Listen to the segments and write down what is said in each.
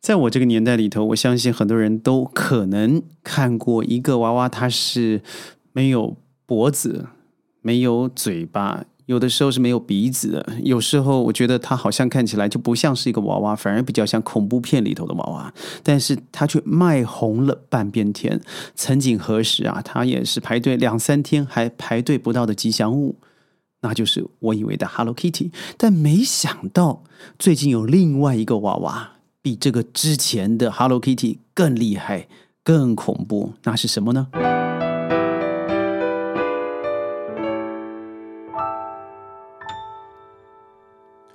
在我这个年代里头，我相信很多人都可能看过一个娃娃，它是没有脖子、没有嘴巴，有的时候是没有鼻子的。有时候我觉得它好像看起来就不像是一个娃娃，反而比较像恐怖片里头的娃娃。但是它却卖红了半边天。曾几何时啊，它也是排队两三天还排队不到的吉祥物，那就是我以为的 Hello Kitty。但没想到最近有另外一个娃娃。比这个之前的 Hello Kitty 更厉害、更恐怖，那是什么呢？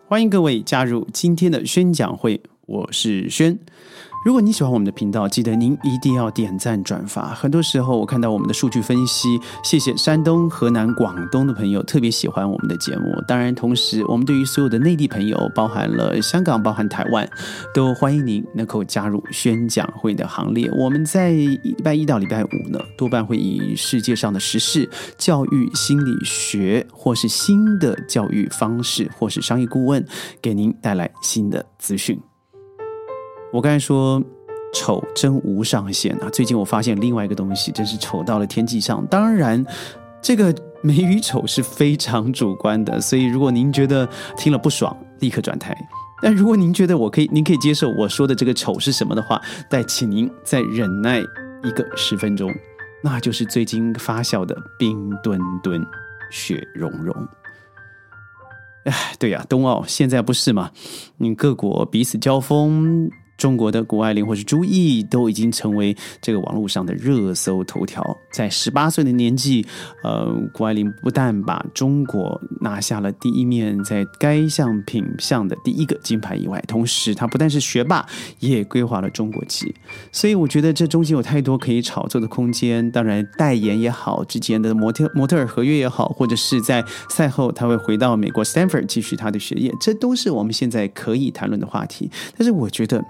欢迎各位加入今天的宣讲会，我是轩。如果你喜欢我们的频道，记得您一定要点赞转发。很多时候，我看到我们的数据分析，谢谢山东、河南、广东的朋友特别喜欢我们的节目。当然，同时我们对于所有的内地朋友，包含了香港、包含台湾，都欢迎您能够加入宣讲会的行列。我们在礼拜一到礼拜五呢，多半会以世界上的时事、教育心理学，或是新的教育方式，或是商业顾问，给您带来新的资讯。我刚才说丑真无上限啊！最近我发现另外一个东西，真是丑到了天际上。当然，这个美与丑是非常主观的，所以如果您觉得听了不爽，立刻转台。但如果您觉得我可以，您可以接受我说的这个丑是什么的话，再请您再忍耐一个十分钟，那就是最近发酵的冰墩墩、雪融融。哎，对呀，冬奥现在不是吗？你各国彼此交锋。中国的谷爱凌或是朱毅都已经成为这个网络上的热搜头条。在十八岁的年纪，呃，谷爱凌不但把中国拿下了第一面在该项品项的第一个金牌以外，同时她不但是学霸，也规划了中国籍。所以我觉得这中间有太多可以炒作的空间。当然，代言也好，之间的模特模特儿合约也好，或者是在赛后他会回到美国 Stanford 继续他的学业，这都是我们现在可以谈论的话题。但是我觉得。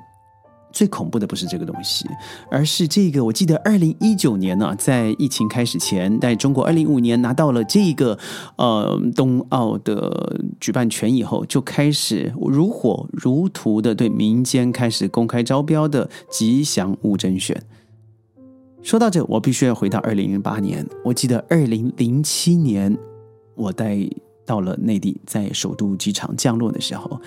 最恐怖的不是这个东西，而是这个。我记得二零一九年呢，在疫情开始前，在中国二零一五年拿到了这个呃冬奥的举办权以后，就开始如火如荼的对民间开始公开招标的吉祥物甄选。说到这，我必须要回到二零零八年。我记得二零零七年，我带到了内地，在首都机场降落的时候。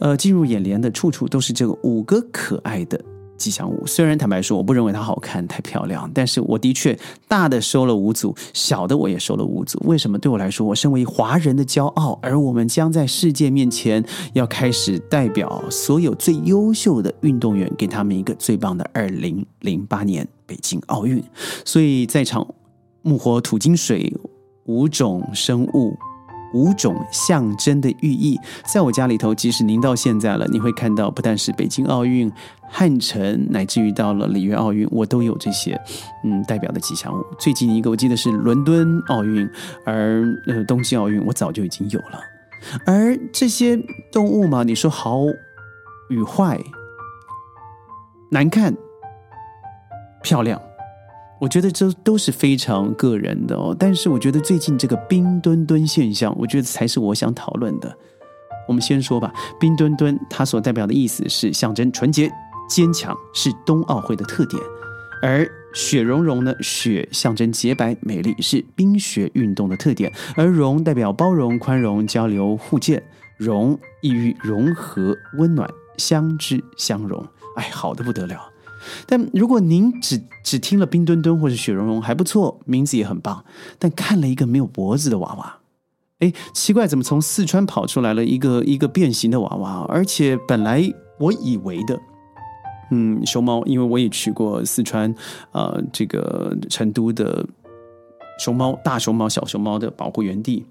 呃，进入眼帘的处处都是这个五个可爱的吉祥物。虽然坦白说，我不认为它好看、太漂亮，但是我的确大的收了五组，小的我也收了五组。为什么？对我来说，我身为华人的骄傲，而我们将在世界面前要开始代表所有最优秀的运动员，给他们一个最棒的二零零八年北京奥运。所以在场木、火、土、金、水五种生物。五种象征的寓意，在我家里头，即使您到现在了，你会看到，不但是北京奥运、汉城，乃至于到了里约奥运，我都有这些，嗯，代表的吉祥物。最近一个，我记得是伦敦奥运，而呃，冬季奥运，我早就已经有了。而这些动物嘛，你说好与坏，难看，漂亮。我觉得这都是非常个人的哦，但是我觉得最近这个冰墩墩现象，我觉得才是我想讨论的。我们先说吧，冰墩墩它所代表的意思是象征纯洁、坚强，是冬奥会的特点；而雪融融呢，雪象征洁白、美丽，是冰雪运动的特点；而融代表包容、宽容、交流、互鉴，融意欲融合、温暖、相知相融。哎，好的不得了。但如果您只只听了冰墩墩或者雪融融还不错，名字也很棒，但看了一个没有脖子的娃娃，哎，奇怪，怎么从四川跑出来了一个一个变形的娃娃？而且本来我以为的，嗯，熊猫，因为我也去过四川，呃，这个成都的熊猫、大熊猫、小熊猫的保护园地。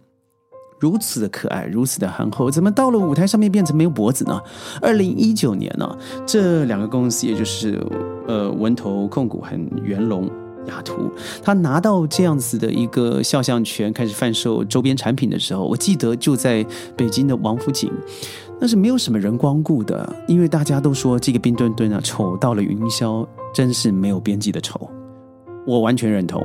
如此的可爱，如此的憨厚，怎么到了舞台上面变成没有脖子呢？二零一九年呢，这两个公司，也就是呃文投控股和元龙雅图，他拿到这样子的一个肖像权，开始贩售周边产品的时候，我记得就在北京的王府井，那是没有什么人光顾的，因为大家都说这个冰墩墩啊丑到了云霄，真是没有边际的丑，我完全认同。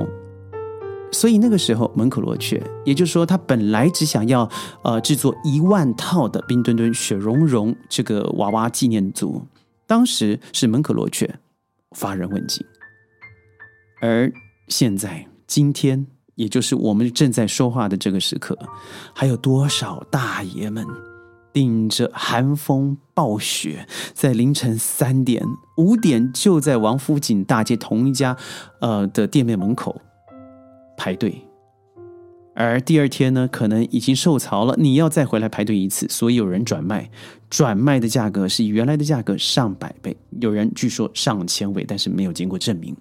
所以那个时候门可罗雀，也就是说，他本来只想要呃制作一万套的冰墩墩雪融融这个娃娃纪念组，当时是门可罗雀，乏人问津。而现在，今天，也就是我们正在说话的这个时刻，还有多少大爷们顶着寒风暴雪，在凌晨三点、五点就在王府井大街同一家呃的店面门口排队？而第二天呢，可能已经受潮了，你要再回来排队一次，所以有人转卖，转卖的价格是原来的价格上百倍，有人据说上千倍，但是没有经过证明，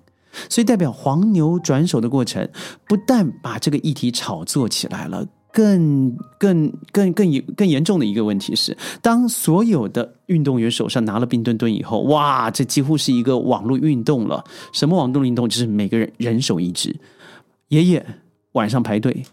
所以代表黄牛转手的过程，不但把这个议题炒作起来了，更更更更严更严重的一个问题是，当所有的运动员手上拿了冰墩墩以后，哇，这几乎是一个网络运动了。什么网络运动？就是每个人人手一支，爷爷晚上排队。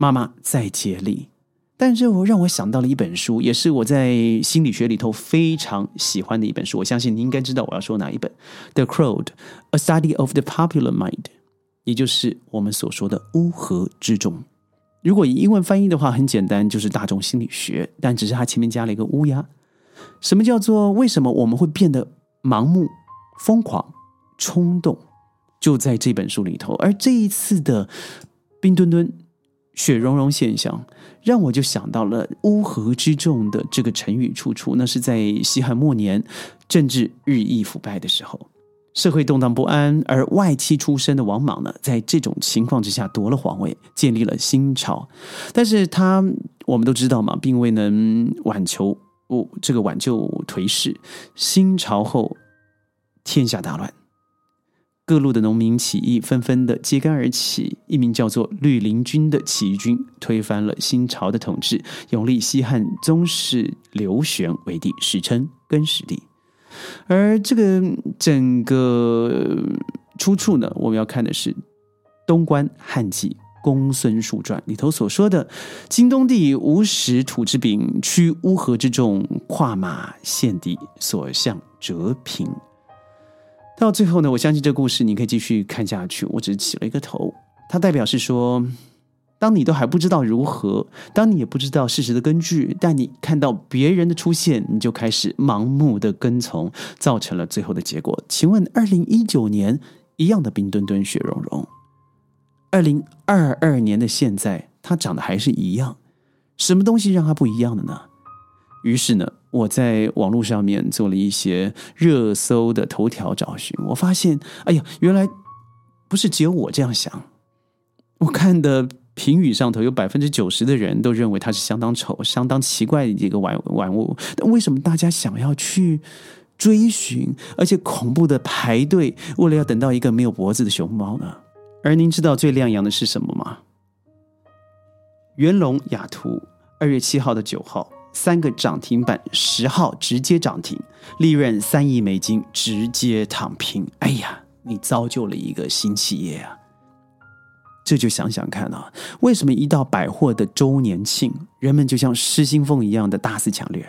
妈妈在接力，但这我让我想到了一本书，也是我在心理学里头非常喜欢的一本书。我相信你应该知道我要说哪一本，《The Crowd: A Study of the Popular Mind》，也就是我们所说的乌合之众。如果以英文翻译的话，很简单，就是大众心理学，但只是它前面加了一个乌鸦。什么叫做为什么我们会变得盲目、疯狂、冲动？就在这本书里头。而这一次的冰墩墩。雪融融现象让我就想到了“乌合之众”的这个成语出处。那是在西汉末年，政治日益腐败的时候，社会动荡不安，而外戚出身的王莽呢，在这种情况之下夺了皇位，建立了新朝。但是他我们都知道嘛，并未能挽求哦这个挽救颓势。新朝后，天下大乱。各路的农民起义纷纷的揭竿而起，一名叫做绿林军的起义军推翻了新朝的统治，永立西汉宗室刘玄为帝，史称更始帝。而这个整个出处呢，我们要看的是《东关汉记·公孙述传》里头所说的：“京东地无始土之柄，驱乌合之众，跨马献帝，所向折平。”到最后呢，我相信这故事你可以继续看下去。我只是起了一个头，它代表是说，当你都还不知道如何，当你也不知道事实的根据，但你看到别人的出现，你就开始盲目的跟从，造成了最后的结果。请问，二零一九年一样的冰墩墩、雪融融，二零二二年的现在，它长得还是一样，什么东西让它不一样的呢？于是呢，我在网络上面做了一些热搜的头条找寻，我发现，哎呀，原来不是只有我这样想。我看的评语上头有百分之九十的人都认为它是相当丑、相当奇怪的一个玩玩物。但为什么大家想要去追寻，而且恐怖的排队，为了要等到一个没有脖子的熊猫呢？而您知道最亮眼的是什么吗？元龙雅图二月七号的九号。三个涨停板，十号直接涨停，利润三亿美金，直接躺平。哎呀，你造就了一个新企业啊！这就想想看啊，为什么一到百货的周年庆，人们就像失心疯一样的大肆抢掠？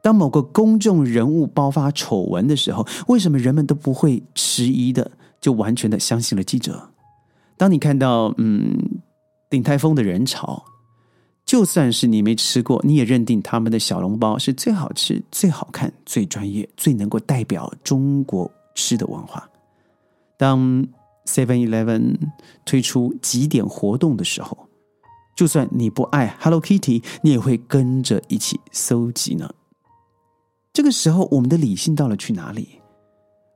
当某个公众人物爆发丑闻的时候，为什么人们都不会迟疑的就完全的相信了记者？当你看到嗯，顶泰丰的人潮。就算是你没吃过，你也认定他们的小笼包是最好吃、最好看、最专业、最能够代表中国吃的文化。当 Seven Eleven 推出几点活动的时候，就算你不爱 Hello Kitty，你也会跟着一起搜集呢。这个时候，我们的理性到了去哪里？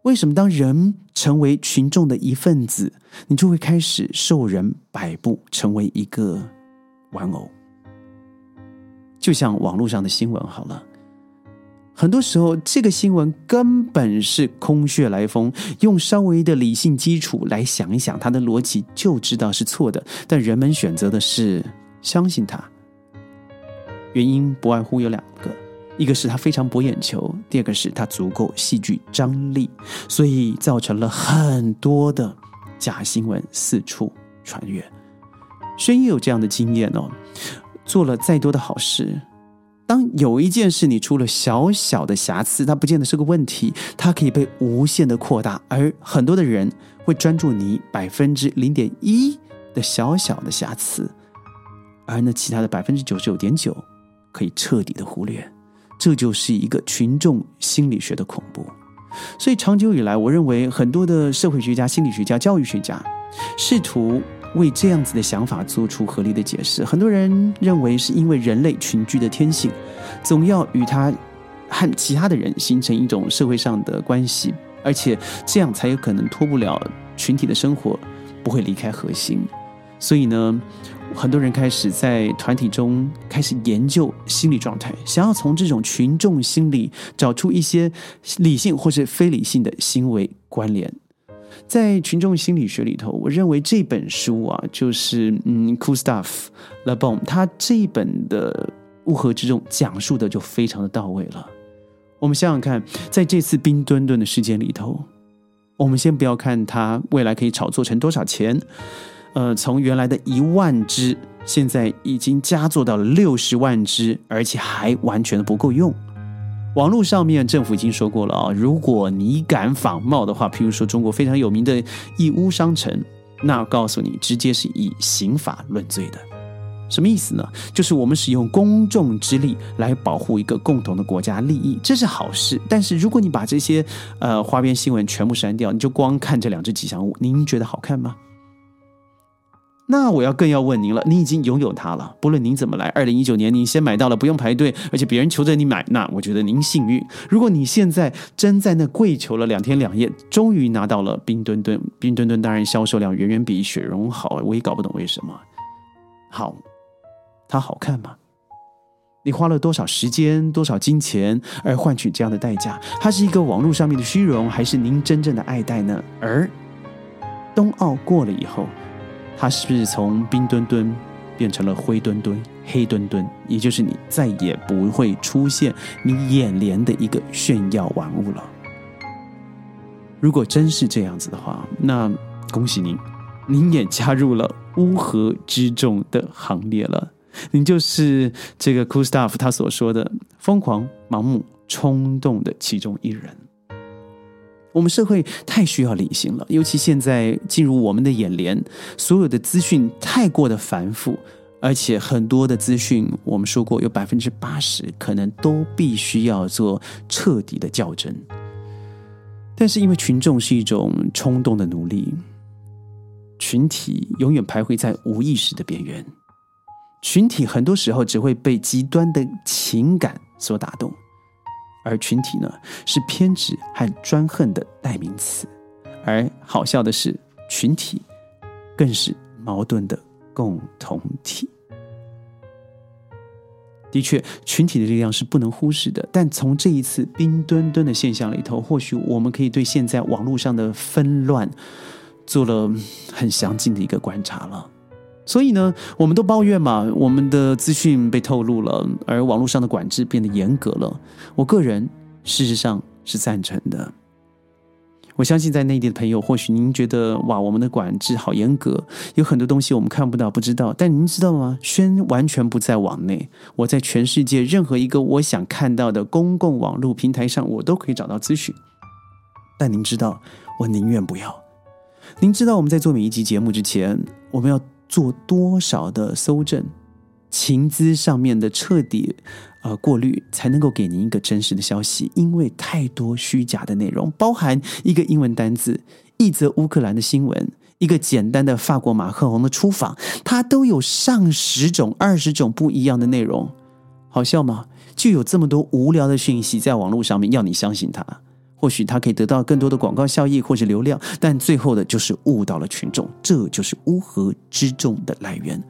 为什么当人成为群众的一份子，你就会开始受人摆布，成为一个玩偶？就像网络上的新闻好了，很多时候这个新闻根本是空穴来风，用稍微的理性基础来想一想，它的逻辑就知道是错的，但人们选择的是相信它。原因不外乎有两个，一个是它非常博眼球，第二个是它足够戏剧张力，所以造成了很多的假新闻四处传阅。轩也有这样的经验哦。做了再多的好事，当有一件事你出了小小的瑕疵，它不见得是个问题，它可以被无限的扩大，而很多的人会专注你百分之零点一的小小的瑕疵，而那其他的百分之九十九点九可以彻底的忽略。这就是一个群众心理学的恐怖。所以长久以来，我认为很多的社会学家、心理学家、教育学家试图为这样子的想法做出合理的解释。很多人认为是因为人类群居的天性，总要与他和其他的人形成一种社会上的关系，而且这样才有可能脱不了群体的生活，不会离开核心。所以呢。很多人开始在团体中开始研究心理状态，想要从这种群众心理找出一些理性或是非理性的行为关联。在群众心理学里头，我认为这本书啊，就是嗯，Cool Stuff Le Bon，他这一本的乌合之众讲述的就非常的到位了。我们想想看，在这次冰墩墩的事件里头，我们先不要看它未来可以炒作成多少钱。呃，从原来的一万只，现在已经加做到了六十万只，而且还完全的不够用。网络上面政府已经说过了啊，如果你敢仿冒的话，譬如说中国非常有名的义乌商城，那告诉你，直接是以刑法论罪的。什么意思呢？就是我们使用公众之力来保护一个共同的国家利益，这是好事。但是如果你把这些呃花边新闻全部删掉，你就光看这两只吉祥物，您觉得好看吗？那我要更要问您了，你已经拥有它了，不论您怎么来，二零一九年您先买到了，不用排队，而且别人求着你买，那我觉得您幸运。如果你现在真在那跪求了两天两夜，终于拿到了冰墩墩，冰墩墩当然销售量远远比雪绒好，我也搞不懂为什么。好，它好看吗？你花了多少时间、多少金钱而换取这样的代价？它是一个网络上面的虚荣，还是您真正的爱戴呢？而冬奥过了以后。它是不是从冰墩墩变成了灰墩墩、黑墩墩？也就是你再也不会出现你眼帘的一个炫耀玩物了。如果真是这样子的话，那恭喜您，您也加入了乌合之众的行列了。您就是这个 Cool Stuff 他所说的疯狂、盲目、冲动的其中一人。我们社会太需要理性了，尤其现在进入我们的眼帘，所有的资讯太过的繁复，而且很多的资讯，我们说过有百分之八十可能都必须要做彻底的校正。但是因为群众是一种冲动的奴隶，群体永远徘徊在无意识的边缘，群体很多时候只会被极端的情感所打动。而群体呢，是偏执和专横的代名词；而好笑的是，群体更是矛盾的共同体。的确，群体的力量是不能忽视的。但从这一次冰墩墩的现象里头，或许我们可以对现在网络上的纷乱做了很详尽的一个观察了。所以呢，我们都抱怨嘛，我们的资讯被透露了，而网络上的管制变得严格了。我个人事实上是赞成的。我相信在内地的朋友，或许您觉得哇，我们的管制好严格，有很多东西我们看不到、不知道。但您知道吗？轩完全不在网内，我在全世界任何一个我想看到的公共网络平台上，我都可以找到资讯。但您知道，我宁愿不要。您知道我们在做每一集节目之前，我们要。做多少的搜证、情资上面的彻底呃过滤，才能够给您一个真实的消息？因为太多虚假的内容，包含一个英文单字、一则乌克兰的新闻、一个简单的法国马克龙的出访，它都有上十种、二十种不一样的内容。好笑吗？就有这么多无聊的讯息在网络上面，要你相信它。或许他可以得到更多的广告效益或者流量，但最后的就是误导了群众，这就是乌合之众的来源。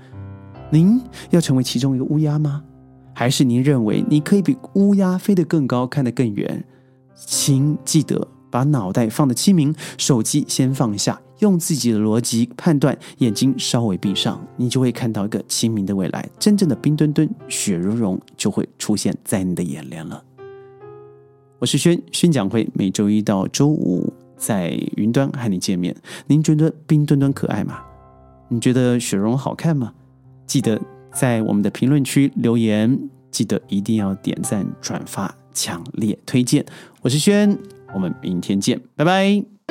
您要成为其中一个乌鸦吗？还是您认为你可以比乌鸦飞得更高，看得更远？请记得把脑袋放得清明，手机先放下，用自己的逻辑判断，眼睛稍微闭上，你就会看到一个清明的未来，真正的冰墩墩、雪融融就会出现在你的眼帘了。我是轩，宣讲会每周一到周五在云端和你见面。您觉得冰墩墩可爱吗？你觉得雪容好看吗？记得在我们的评论区留言，记得一定要点赞、转发、强烈推荐。我是轩，我们明天见，拜拜。